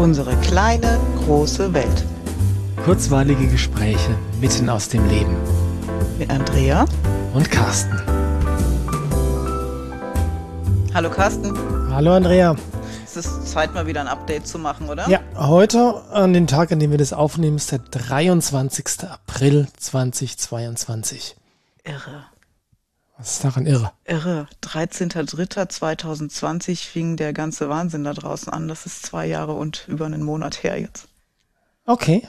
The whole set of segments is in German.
Unsere kleine, große Welt. Kurzweilige Gespräche mitten aus dem Leben. Mit Andrea und Carsten. Hallo Carsten. Hallo Andrea. Es ist Zeit, mal wieder ein Update zu machen, oder? Ja, heute, an dem Tag, an dem wir das aufnehmen, ist der 23. April 2022. Irre. Was ist daran irre? Irre. 13.03.2020 fing der ganze Wahnsinn da draußen an. Das ist zwei Jahre und über einen Monat her jetzt. Okay.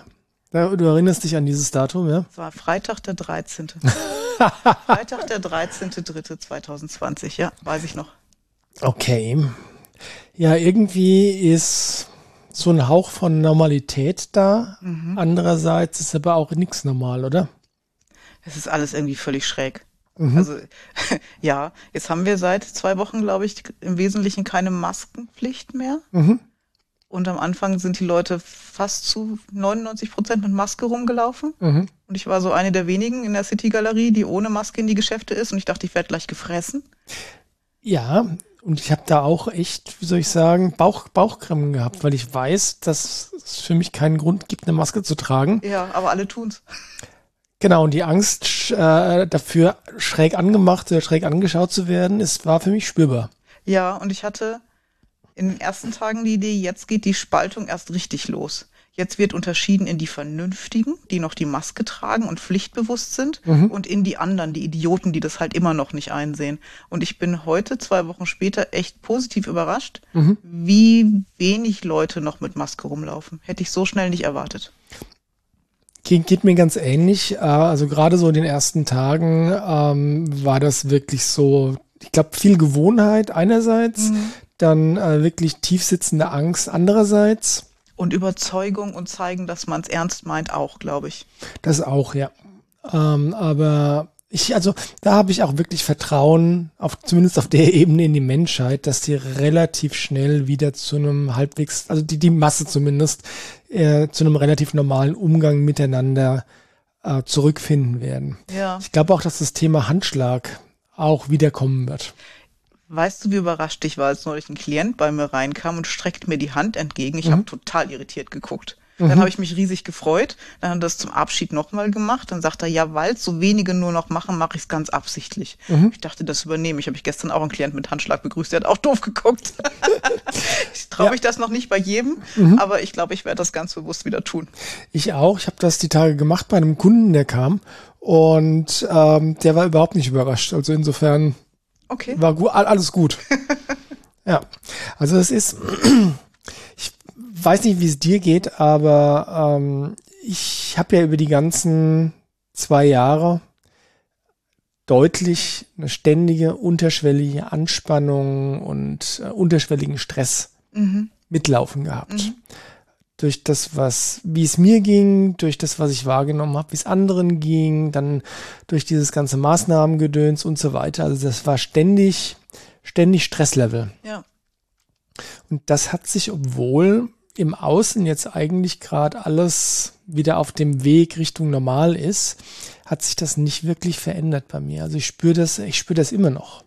Du erinnerst dich an dieses Datum, ja? Es war Freitag der 13. Freitag der 13.03.2020, ja, weiß ich noch. Okay. Ja, irgendwie ist so ein Hauch von Normalität da. Mhm. Andererseits ist aber auch nichts normal, oder? Es ist alles irgendwie völlig schräg. Mhm. Also ja, jetzt haben wir seit zwei Wochen, glaube ich, im Wesentlichen keine Maskenpflicht mehr. Mhm. Und am Anfang sind die Leute fast zu 99 Prozent mit Maske rumgelaufen. Mhm. Und ich war so eine der wenigen in der City-Galerie, die ohne Maske in die Geschäfte ist. Und ich dachte, ich werde gleich gefressen. Ja, und ich habe da auch echt, wie soll ich sagen, Bauch, Bauchkrämpfen gehabt, weil ich weiß, dass es für mich keinen Grund gibt, eine Maske zu tragen. Ja, aber alle tun's. Genau, und die Angst äh, dafür, schräg angemacht oder schräg angeschaut zu werden, ist, war für mich spürbar. Ja, und ich hatte in den ersten Tagen die Idee, jetzt geht die Spaltung erst richtig los. Jetzt wird unterschieden in die Vernünftigen, die noch die Maske tragen und pflichtbewusst sind, mhm. und in die anderen, die Idioten, die das halt immer noch nicht einsehen. Und ich bin heute, zwei Wochen später, echt positiv überrascht, mhm. wie wenig Leute noch mit Maske rumlaufen. Hätte ich so schnell nicht erwartet. Geht, geht mir ganz ähnlich. Äh, also gerade so in den ersten Tagen ähm, war das wirklich so, ich glaube, viel Gewohnheit einerseits, mhm. dann äh, wirklich tiefsitzende Angst andererseits. Und Überzeugung und zeigen, dass man es ernst meint, auch, glaube ich. Das auch, ja. Ähm, aber ich, also da habe ich auch wirklich Vertrauen, auf, zumindest auf der Ebene in die Menschheit, dass die relativ schnell wieder zu einem halbwegs, also die, die Masse zumindest, äh, zu einem relativ normalen Umgang miteinander äh, zurückfinden werden. Ja. Ich glaube auch, dass das Thema Handschlag auch wiederkommen wird. Weißt du, wie überrascht ich war, als neulich ein Klient bei mir reinkam und streckt mir die Hand entgegen. Ich mhm. habe total irritiert geguckt. Dann mhm. habe ich mich riesig gefreut. Dann hat er das zum Abschied nochmal gemacht. Dann sagt er, ja, weil so wenige nur noch machen, mache ich es ganz absichtlich. Mhm. Ich dachte, das übernehme ich. Habe ich gestern auch einen Klient mit Handschlag begrüßt. Der hat auch doof geguckt. ich traue ja. mich das noch nicht bei jedem, mhm. aber ich glaube, ich werde das ganz bewusst wieder tun. Ich auch. Ich habe das die Tage gemacht bei einem Kunden, der kam. Und ähm, der war überhaupt nicht überrascht. Also insofern okay. war gut, alles gut. ja, also es ist, weiß nicht, wie es dir geht, aber ähm, ich habe ja über die ganzen zwei Jahre deutlich eine ständige unterschwellige Anspannung und äh, unterschwelligen Stress mhm. mitlaufen gehabt. Mhm. Durch das, was, wie es mir ging, durch das, was ich wahrgenommen habe, wie es anderen ging, dann durch dieses ganze Maßnahmengedöns und so weiter. Also das war ständig, ständig Stresslevel. Ja. Und das hat sich, obwohl im Außen jetzt eigentlich gerade alles wieder auf dem Weg Richtung normal ist, hat sich das nicht wirklich verändert bei mir. Also ich spüre das, ich spüre das immer noch.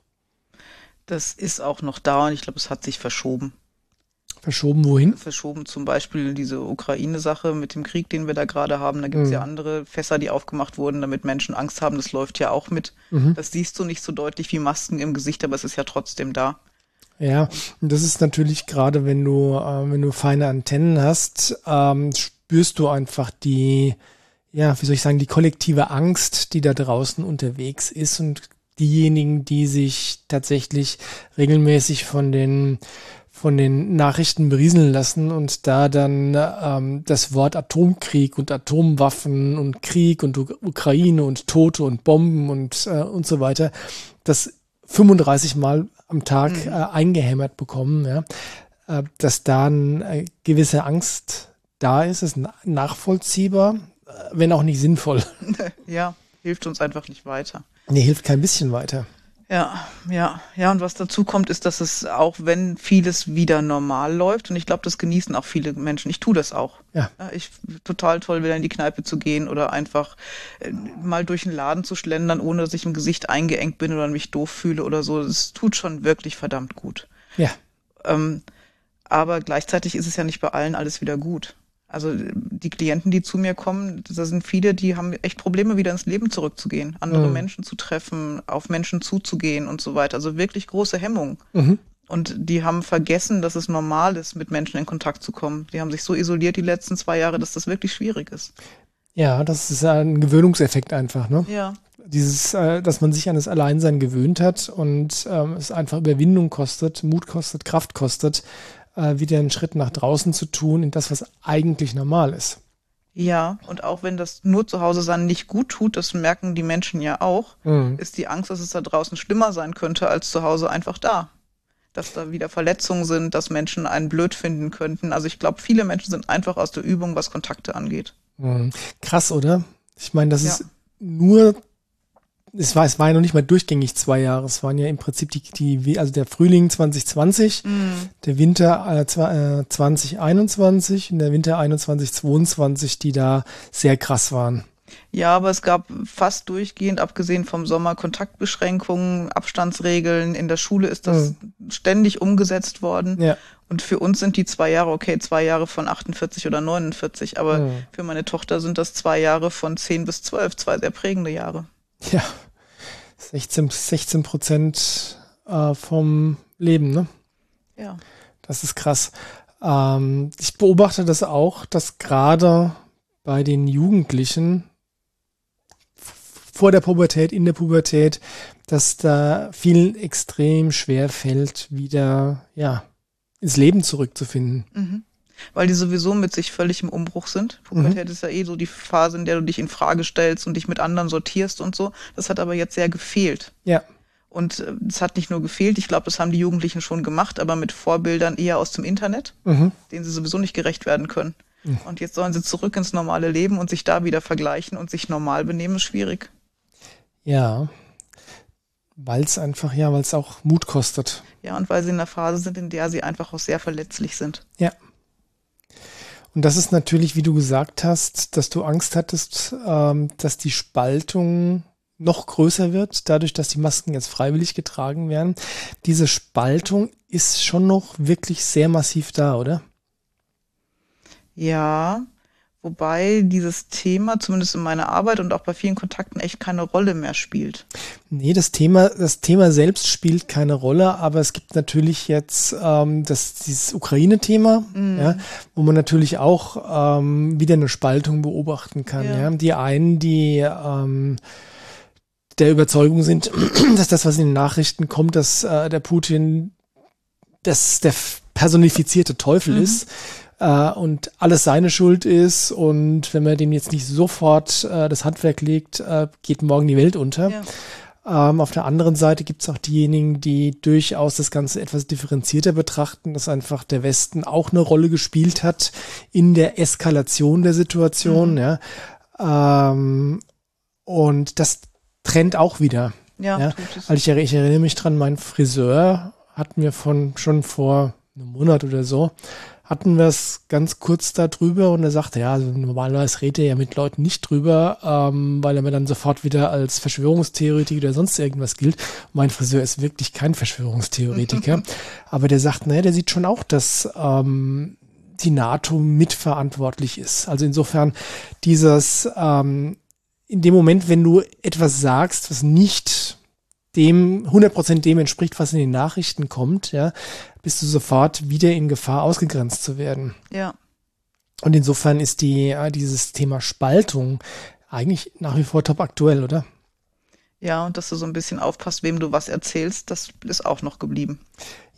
Das ist auch noch da und ich glaube, es hat sich verschoben. Verschoben wohin? Verschoben zum Beispiel diese Ukraine-Sache mit dem Krieg, den wir da gerade haben. Da gibt es mhm. ja andere Fässer, die aufgemacht wurden, damit Menschen Angst haben. Das läuft ja auch mit. Mhm. Das siehst du nicht so deutlich wie Masken im Gesicht, aber es ist ja trotzdem da. Ja, das ist natürlich gerade, wenn du, äh, wenn du feine Antennen hast, ähm, spürst du einfach die, ja, wie soll ich sagen, die kollektive Angst, die da draußen unterwegs ist und diejenigen, die sich tatsächlich regelmäßig von den von den Nachrichten berieseln lassen und da dann ähm, das Wort Atomkrieg und Atomwaffen und Krieg und Ukraine und Tote und Bomben und äh, und so weiter, das 35 Mal am Tag mhm. äh, eingehämmert bekommen, ja, äh, dass da eine äh, gewisse Angst da ist, ist nachvollziehbar, äh, wenn auch nicht sinnvoll. Ja, hilft uns einfach nicht weiter. Nee, hilft kein bisschen weiter. Ja, ja, ja. Und was dazu kommt, ist, dass es auch, wenn vieles wieder normal läuft, und ich glaube, das genießen auch viele Menschen. Ich tue das auch. Ja. Ich total toll, wieder in die Kneipe zu gehen oder einfach äh, mal durch den Laden zu schlendern, ohne dass ich im Gesicht eingeengt bin oder mich doof fühle oder so. Das tut schon wirklich verdammt gut. Ja. Ähm, Aber gleichzeitig ist es ja nicht bei allen alles wieder gut. Also die Klienten, die zu mir kommen, da sind viele, die haben echt Probleme, wieder ins Leben zurückzugehen, andere mhm. Menschen zu treffen, auf Menschen zuzugehen und so weiter. Also wirklich große Hemmungen. Mhm. Und die haben vergessen, dass es normal ist, mit Menschen in Kontakt zu kommen. Die haben sich so isoliert die letzten zwei Jahre, dass das wirklich schwierig ist. Ja, das ist ein Gewöhnungseffekt einfach, ne? Ja. Dieses, äh, dass man sich an das Alleinsein gewöhnt hat und ähm, es einfach Überwindung kostet, Mut kostet, Kraft kostet, äh, wieder einen Schritt nach draußen zu tun, in das, was eigentlich normal ist. Ja, und auch wenn das nur zu Hause sein nicht gut tut, das merken die Menschen ja auch, mhm. ist die Angst, dass es da draußen schlimmer sein könnte als zu Hause einfach da. Dass da wieder Verletzungen sind, dass Menschen einen blöd finden könnten. Also ich glaube, viele Menschen sind einfach aus der Übung, was Kontakte angeht. Mhm. Krass, oder? Ich meine, das ja. ist nur es war, es war ja noch nicht mal durchgängig zwei Jahre. Es waren ja im Prinzip die, die also der Frühling 2020, mm. der Winter äh, 2021 und der Winter 21, 22, die da sehr krass waren. Ja, aber es gab fast durchgehend, abgesehen vom Sommer, Kontaktbeschränkungen, Abstandsregeln. In der Schule ist das mm. ständig umgesetzt worden. Ja. Und für uns sind die zwei Jahre, okay, zwei Jahre von 48 oder 49, aber mm. für meine Tochter sind das zwei Jahre von 10 bis 12, zwei sehr prägende Jahre. Ja, 16, 16 Prozent äh, vom Leben, ne? Ja. Das ist krass. Ähm, ich beobachte das auch, dass gerade bei den Jugendlichen vor der Pubertät, in der Pubertät, dass da vielen extrem schwer fällt, wieder ja ins Leben zurückzufinden. Mhm weil die sowieso mit sich völlig im Umbruch sind. Pubertät mhm. ist ja eh so die Phase, in der du dich in Frage stellst und dich mit anderen sortierst und so. Das hat aber jetzt sehr gefehlt. Ja. Und äh, es hat nicht nur gefehlt, ich glaube, das haben die Jugendlichen schon gemacht, aber mit Vorbildern eher aus dem Internet, mhm. denen sie sowieso nicht gerecht werden können. Mhm. Und jetzt sollen sie zurück ins normale Leben und sich da wieder vergleichen und sich normal benehmen, ist schwierig. Ja, weil es einfach, ja, weil es auch Mut kostet. Ja, und weil sie in einer Phase sind, in der sie einfach auch sehr verletzlich sind. Ja. Und das ist natürlich, wie du gesagt hast, dass du Angst hattest, ähm, dass die Spaltung noch größer wird, dadurch, dass die Masken jetzt freiwillig getragen werden. Diese Spaltung ist schon noch wirklich sehr massiv da, oder? Ja, Wobei dieses Thema, zumindest in meiner Arbeit und auch bei vielen Kontakten, echt keine Rolle mehr spielt. Nee, das Thema, das Thema selbst spielt keine Rolle, aber es gibt natürlich jetzt ähm, das, dieses Ukraine-Thema, mm. ja, wo man natürlich auch ähm, wieder eine Spaltung beobachten kann. Ja. ja. Die einen, die ähm, der Überzeugung sind, dass das, was in den Nachrichten kommt, dass äh, der Putin dass der personifizierte Teufel mhm. ist äh, und alles seine Schuld ist und wenn man dem jetzt nicht sofort äh, das Handwerk legt, äh, geht morgen die Welt unter. Ja. Ähm, auf der anderen Seite gibt es auch diejenigen, die durchaus das Ganze etwas differenzierter betrachten, dass einfach der Westen auch eine Rolle gespielt hat in der Eskalation der Situation. Mhm. Ja. Ähm, und das trennt auch wieder. Ja, ja. Also ich, ich, erinnere mich dran, mein Friseur hat mir von schon vor einem Monat oder so hatten wir es ganz kurz darüber und er sagte, ja, also normalerweise redet er ja mit Leuten nicht drüber, ähm, weil er mir dann sofort wieder als Verschwörungstheoretiker oder sonst irgendwas gilt. Mein Friseur ist wirklich kein Verschwörungstheoretiker, aber der sagt, naja, der sieht schon auch, dass ähm, die NATO mitverantwortlich ist. Also insofern dieses, ähm, in dem Moment, wenn du etwas sagst, was nicht dem 100% dem entspricht, was in den Nachrichten kommt, ja, bist du sofort wieder in Gefahr, ausgegrenzt zu werden. Ja. Und insofern ist die, äh, dieses Thema Spaltung eigentlich nach wie vor top aktuell, oder? Ja, und dass du so ein bisschen aufpasst, wem du was erzählst, das ist auch noch geblieben.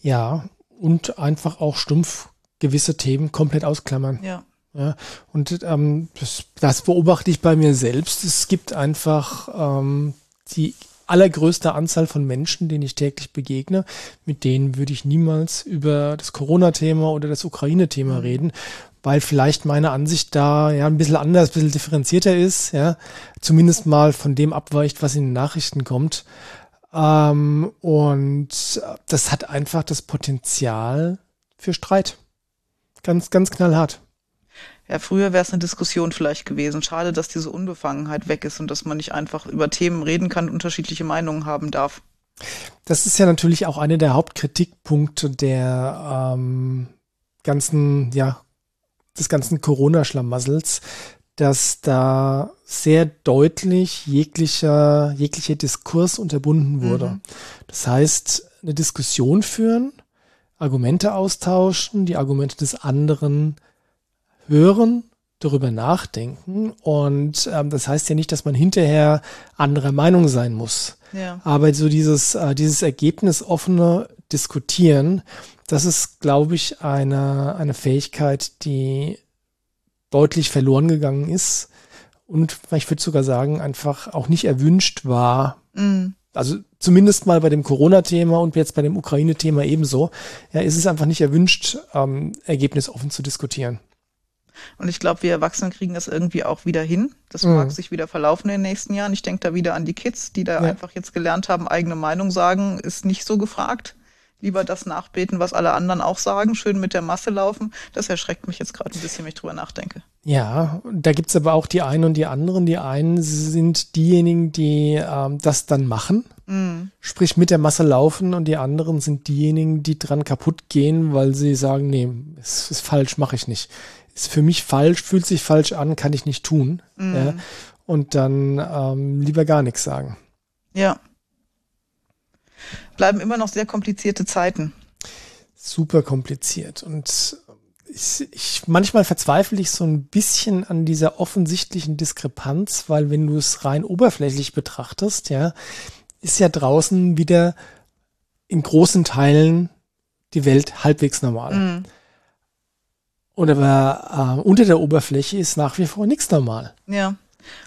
Ja, und einfach auch stumpf gewisse Themen komplett ausklammern. Ja. Ja, und ähm, das, das beobachte ich bei mir selbst. Es gibt einfach ähm, die allergrößte Anzahl von Menschen, denen ich täglich begegne, mit denen würde ich niemals über das Corona-Thema oder das Ukraine-Thema mhm. reden, weil vielleicht meine Ansicht da ja ein bisschen anders, ein bisschen differenzierter ist, ja, zumindest mal von dem abweicht, was in den Nachrichten kommt. Ähm, und das hat einfach das Potenzial für Streit. Ganz, ganz knallhart. Ja, früher wäre es eine Diskussion vielleicht gewesen. Schade, dass diese Unbefangenheit weg ist und dass man nicht einfach über Themen reden kann, und unterschiedliche Meinungen haben darf. Das ist ja natürlich auch einer der Hauptkritikpunkte der, ähm, ganzen, ja, des ganzen Corona-Schlamassels, dass da sehr deutlich jeglicher, jeglicher Diskurs unterbunden wurde. Mhm. Das heißt, eine Diskussion führen, Argumente austauschen, die Argumente des anderen hören, darüber nachdenken. Und ähm, das heißt ja nicht, dass man hinterher anderer Meinung sein muss. Ja. Aber so dieses, äh, dieses ergebnisoffene Diskutieren, das ist, glaube ich, eine, eine Fähigkeit, die deutlich verloren gegangen ist und ich würde sogar sagen, einfach auch nicht erwünscht war. Mhm. Also zumindest mal bei dem Corona-Thema und jetzt bei dem Ukraine-Thema ebenso. Ja, ist es einfach nicht erwünscht, ähm, ergebnisoffen zu diskutieren. Und ich glaube, wir Erwachsenen kriegen das irgendwie auch wieder hin. Das mhm. mag sich wieder verlaufen in den nächsten Jahren. Ich denke da wieder an die Kids, die da ja. einfach jetzt gelernt haben, eigene Meinung sagen, ist nicht so gefragt lieber das nachbeten, was alle anderen auch sagen, schön mit der Masse laufen. Das erschreckt mich jetzt gerade ein bisschen, wenn ich drüber nachdenke. Ja, da gibt es aber auch die einen und die anderen. Die einen sind diejenigen, die ähm, das dann machen, mm. sprich mit der Masse laufen und die anderen sind diejenigen, die dran kaputt gehen, weil sie sagen, nee, es ist falsch, mache ich nicht. Ist für mich falsch, fühlt sich falsch an, kann ich nicht tun. Mm. Ja, und dann ähm, lieber gar nichts sagen. Ja bleiben immer noch sehr komplizierte Zeiten. Super kompliziert. Und ich, ich, manchmal verzweifle ich so ein bisschen an dieser offensichtlichen Diskrepanz, weil wenn du es rein oberflächlich betrachtest, ja, ist ja draußen wieder in großen Teilen die Welt halbwegs normal. Mhm. Und aber äh, unter der Oberfläche ist nach wie vor nichts normal. Ja.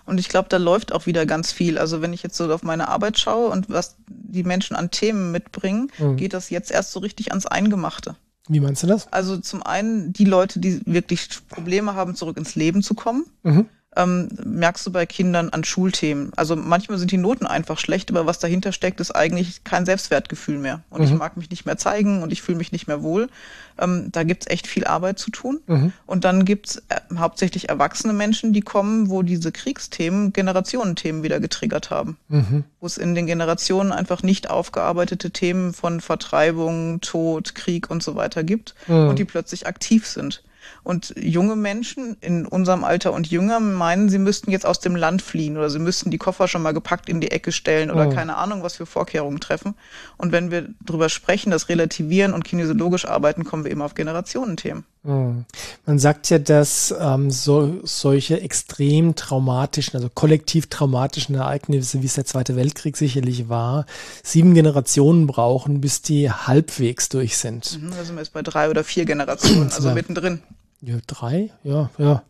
Und ich glaube, da läuft auch wieder ganz viel. Also wenn ich jetzt so auf meine Arbeit schaue und was die Menschen an Themen mitbringen, mhm. geht das jetzt erst so richtig ans Eingemachte. Wie meinst du das? Also zum einen die Leute, die wirklich Probleme haben, zurück ins Leben zu kommen. Mhm ähm, merkst du bei Kindern an Schulthemen. Also manchmal sind die Noten einfach schlecht, aber was dahinter steckt, ist eigentlich kein Selbstwertgefühl mehr. Und mhm. ich mag mich nicht mehr zeigen und ich fühle mich nicht mehr wohl. Ähm, da gibt's echt viel Arbeit zu tun. Mhm. Und dann gibt's äh, hauptsächlich erwachsene Menschen, die kommen, wo diese Kriegsthemen Generationenthemen wieder getriggert haben. Mhm. Wo es in den Generationen einfach nicht aufgearbeitete Themen von Vertreibung, Tod, Krieg und so weiter gibt mhm. und die plötzlich aktiv sind. Und junge Menschen in unserem Alter und jünger meinen, sie müssten jetzt aus dem Land fliehen oder sie müssten die Koffer schon mal gepackt in die Ecke stellen oder oh. keine Ahnung, was für Vorkehrungen treffen. Und wenn wir drüber sprechen, das relativieren und kinesiologisch arbeiten, kommen wir immer auf Generationenthemen. Oh. Man sagt ja, dass ähm, so, solche extrem traumatischen, also kollektiv traumatischen Ereignisse, wie es der Zweite Weltkrieg sicherlich war, sieben Generationen brauchen, bis die halbwegs durch sind. Mhm, da sind wir jetzt bei drei oder vier Generationen, also mittendrin. Ja, drei, ja, ja.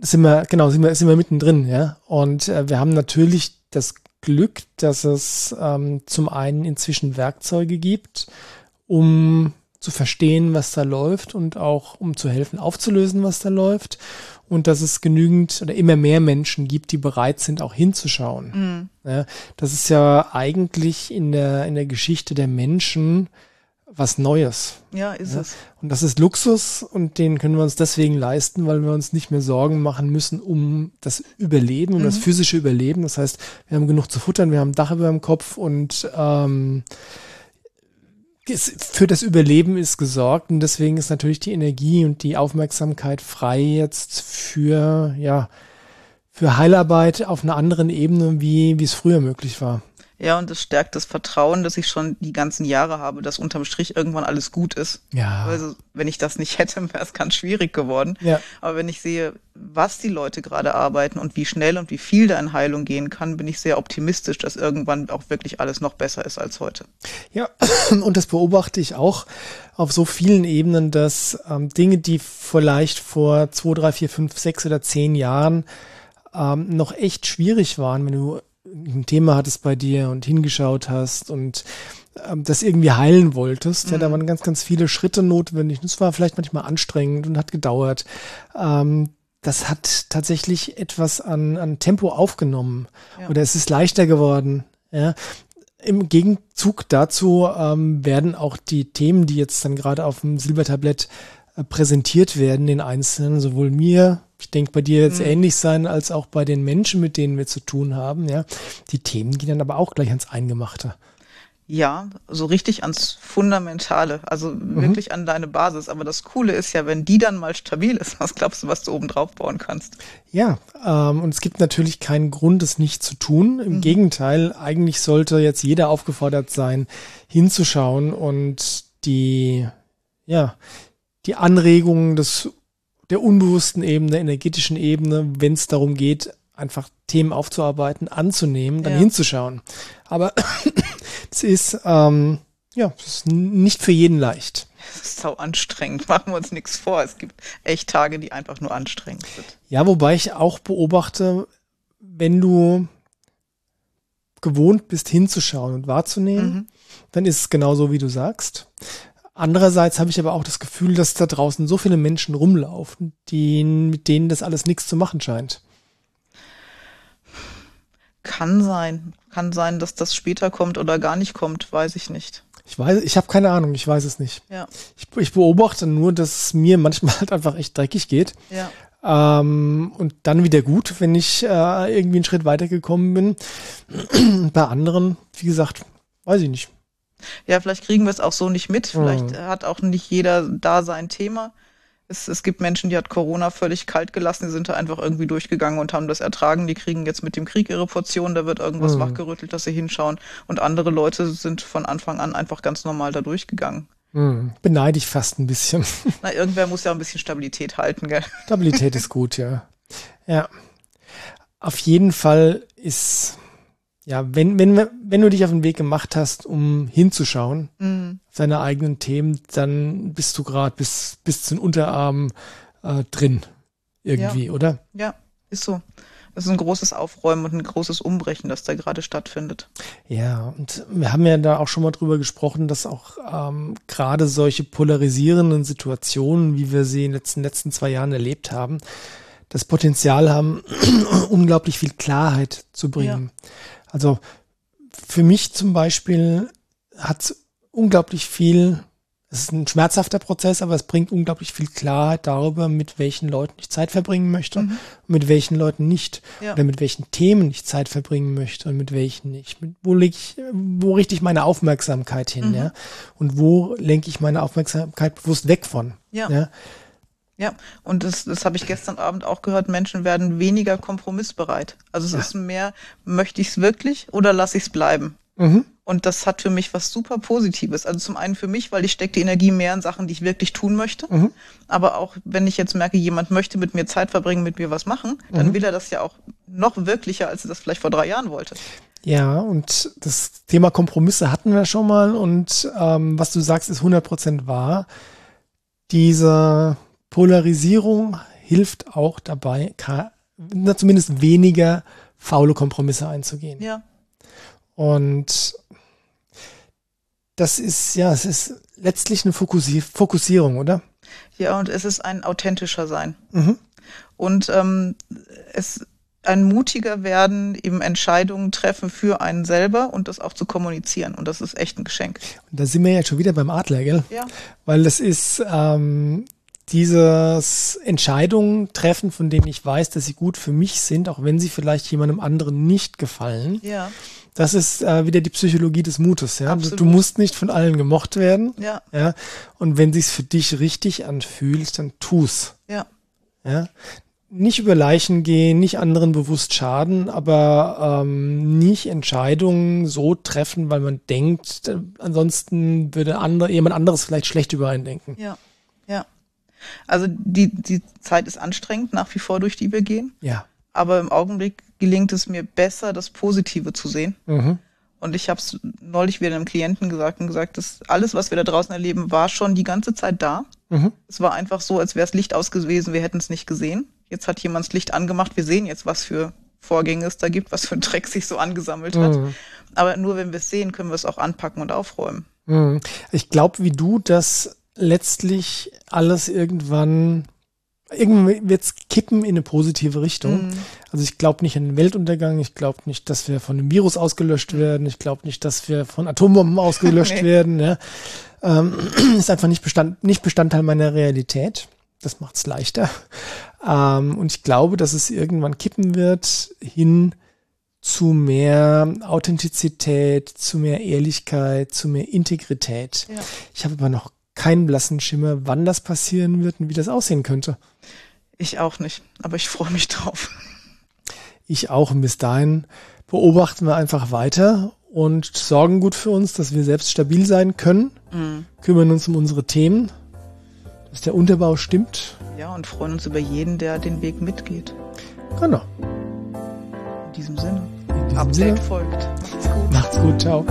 Sind wir, genau, sind wir, sind wir mittendrin, ja. Und äh, wir haben natürlich das Glück, dass es ähm, zum einen inzwischen Werkzeuge gibt, um zu verstehen, was da läuft und auch um zu helfen, aufzulösen, was da läuft. Und dass es genügend oder immer mehr Menschen gibt, die bereit sind, auch hinzuschauen. Mhm. Ja, das ist ja eigentlich in der, in der Geschichte der Menschen was Neues. Ja, ist ja? es. Und das ist Luxus und den können wir uns deswegen leisten, weil wir uns nicht mehr Sorgen machen müssen um das Überleben, um mhm. das physische Überleben. Das heißt, wir haben genug zu futtern, wir haben ein Dach über dem Kopf und ähm, für das Überleben ist gesorgt und deswegen ist natürlich die Energie und die Aufmerksamkeit frei jetzt für, ja, für Heilarbeit auf einer anderen Ebene, wie, wie es früher möglich war. Ja, und es stärkt das Vertrauen, das ich schon die ganzen Jahre habe, dass unterm Strich irgendwann alles gut ist. Ja. Also, wenn ich das nicht hätte, wäre es ganz schwierig geworden. Ja. Aber wenn ich sehe, was die Leute gerade arbeiten und wie schnell und wie viel da in Heilung gehen kann, bin ich sehr optimistisch, dass irgendwann auch wirklich alles noch besser ist als heute. Ja, und das beobachte ich auch auf so vielen Ebenen, dass ähm, Dinge, die vielleicht vor zwei, drei, vier, fünf, sechs oder zehn Jahren ähm, noch echt schwierig waren, wenn du ein Thema hattest bei dir und hingeschaut hast und ähm, das irgendwie heilen wolltest. Mhm. Ja, da mhm. waren ganz, ganz viele Schritte notwendig. Das war vielleicht manchmal anstrengend und hat gedauert. Ähm, das hat tatsächlich etwas an, an Tempo aufgenommen. Ja. Oder es ist leichter geworden. Ja. Im Gegenzug dazu ähm, werden auch die Themen, die jetzt dann gerade auf dem Silbertablett präsentiert werden, den Einzelnen, sowohl mir ich denke, bei dir jetzt mhm. ähnlich sein als auch bei den Menschen, mit denen wir zu tun haben. Ja, die Themen gehen dann aber auch gleich ans Eingemachte. Ja, so richtig ans Fundamentale, also mhm. wirklich an deine Basis. Aber das Coole ist ja, wenn die dann mal stabil ist, was glaubst du, was du oben drauf bauen kannst? Ja, ähm, und es gibt natürlich keinen Grund, es nicht zu tun. Im mhm. Gegenteil, eigentlich sollte jetzt jeder aufgefordert sein, hinzuschauen und die, ja, die Anregungen des, der unbewussten Ebene, der energetischen Ebene, wenn es darum geht, einfach Themen aufzuarbeiten, anzunehmen, dann ja. hinzuschauen. Aber es ist, ähm, ja, es ist nicht für jeden leicht. Es ist sau anstrengend, machen wir uns nichts vor. Es gibt echt Tage, die einfach nur anstrengend sind. Ja, wobei ich auch beobachte, wenn du gewohnt bist, hinzuschauen und wahrzunehmen, mhm. dann ist es genauso, wie du sagst. Andererseits habe ich aber auch das Gefühl, dass da draußen so viele Menschen rumlaufen, die, mit denen das alles nichts zu machen scheint. Kann sein. Kann sein, dass das später kommt oder gar nicht kommt, weiß ich nicht. Ich weiß, ich habe keine Ahnung, ich weiß es nicht. Ja. Ich, ich beobachte nur, dass es mir manchmal halt einfach echt dreckig geht. Ja. Ähm, und dann wieder gut, wenn ich äh, irgendwie einen Schritt weitergekommen bin. Bei anderen, wie gesagt, weiß ich nicht. Ja, vielleicht kriegen wir es auch so nicht mit. Vielleicht mhm. hat auch nicht jeder da sein Thema. Es, es gibt Menschen, die hat Corona völlig kalt gelassen, die sind da einfach irgendwie durchgegangen und haben das ertragen. Die kriegen jetzt mit dem Krieg ihre Portion, da wird irgendwas mhm. wachgerüttelt, dass sie hinschauen. Und andere Leute sind von Anfang an einfach ganz normal da durchgegangen. Mhm. Beneide ich fast ein bisschen. Na, irgendwer muss ja ein bisschen Stabilität halten, gell? Stabilität ist gut, ja. Ja. Auf jeden Fall ist ja, wenn, wenn, wenn du dich auf den Weg gemacht hast, um hinzuschauen, mhm. seine eigenen Themen, dann bist du gerade bis, bis zu den Unterarmen äh, drin. Irgendwie, ja. oder? Ja, ist so. Das ist ein großes Aufräumen und ein großes Umbrechen, das da gerade stattfindet. Ja, und wir haben ja da auch schon mal drüber gesprochen, dass auch ähm, gerade solche polarisierenden Situationen, wie wir sie in den letzten, letzten zwei Jahren erlebt haben, das Potenzial haben, unglaublich viel Klarheit zu bringen. Ja. Also für mich zum Beispiel hat unglaublich viel, es ist ein schmerzhafter Prozess, aber es bringt unglaublich viel Klarheit darüber, mit welchen Leuten ich Zeit verbringen möchte mhm. und mit welchen Leuten nicht. Ja. Oder mit welchen Themen ich Zeit verbringen möchte und mit welchen nicht. Wo, leg ich, wo richte ich meine Aufmerksamkeit hin, mhm. ja? Und wo lenke ich meine Aufmerksamkeit bewusst weg von? Ja. ja? Ja, und das, das habe ich gestern Abend auch gehört, Menschen werden weniger kompromissbereit. Also es ja. ist mehr, möchte ich es wirklich oder lasse ich es bleiben? Mhm. Und das hat für mich was super Positives. Also zum einen für mich, weil ich stecke die Energie mehr in Sachen, die ich wirklich tun möchte. Mhm. Aber auch wenn ich jetzt merke, jemand möchte mit mir Zeit verbringen, mit mir was machen, dann mhm. will er das ja auch noch wirklicher, als er das vielleicht vor drei Jahren wollte. Ja, und das Thema Kompromisse hatten wir schon mal. Und ähm, was du sagst, ist 100% wahr. Diese Polarisierung hilft auch dabei, zumindest weniger faule Kompromisse einzugehen. Ja. Und das ist, ja, es ist letztlich eine Fokussierung, oder? Ja, und es ist ein authentischer Sein. Mhm. Und ähm, es ein mutiger werden, eben Entscheidungen treffen für einen selber und das auch zu kommunizieren. Und das ist echt ein Geschenk. Und da sind wir jetzt schon wieder beim Adler, gell? Ja. Weil das ist, ähm, dieses Entscheidungen treffen, von denen ich weiß, dass sie gut für mich sind, auch wenn sie vielleicht jemandem anderen nicht gefallen. Ja. Das ist äh, wieder die Psychologie des Mutes, ja. Du, du, musst nicht von allen gemocht werden. Ja. ja. Und wenn sich's für dich richtig anfühlt, dann tu's. Ja. Ja. Nicht über Leichen gehen, nicht anderen bewusst schaden, aber ähm, nicht Entscheidungen so treffen, weil man denkt, äh, ansonsten würde andere, jemand anderes vielleicht schlecht über einen denken. Ja. Also die, die Zeit ist anstrengend, nach wie vor, durch die wir gehen. Ja. Aber im Augenblick gelingt es mir besser, das Positive zu sehen. Mhm. Und ich habe es neulich wieder einem Klienten gesagt und gesagt, dass alles, was wir da draußen erleben, war schon die ganze Zeit da. Mhm. Es war einfach so, als wäre das Licht aus gewesen, wir hätten es nicht gesehen. Jetzt hat jemand das Licht angemacht, wir sehen jetzt, was für Vorgänge es da gibt, was für ein Dreck sich so angesammelt hat. Mhm. Aber nur wenn wir es sehen, können wir es auch anpacken und aufräumen. Mhm. Ich glaube, wie du, dass letztlich alles irgendwann irgendwann wird es kippen in eine positive Richtung. Mhm. Also ich glaube nicht an den Weltuntergang, ich glaube nicht, dass wir von einem Virus ausgelöscht mhm. werden, ich glaube nicht, dass wir von Atombomben ausgelöscht nee. werden. Ja. Ähm, ist einfach nicht, Bestand, nicht Bestandteil meiner Realität. Das macht es leichter. Ähm, und ich glaube, dass es irgendwann kippen wird hin zu mehr Authentizität, zu mehr Ehrlichkeit, zu mehr Integrität. Ja. Ich habe aber noch keinen blassen Schimmer, wann das passieren wird und wie das aussehen könnte. Ich auch nicht, aber ich freue mich drauf. Ich auch. Und bis dahin beobachten wir einfach weiter und sorgen gut für uns, dass wir selbst stabil sein können, mhm. kümmern uns um unsere Themen, dass der Unterbau stimmt. Ja, und freuen uns über jeden, der den Weg mitgeht. Genau. In diesem Sinne. In diesem Update Sinne. folgt. Macht's gut. Macht's gut. Ciao.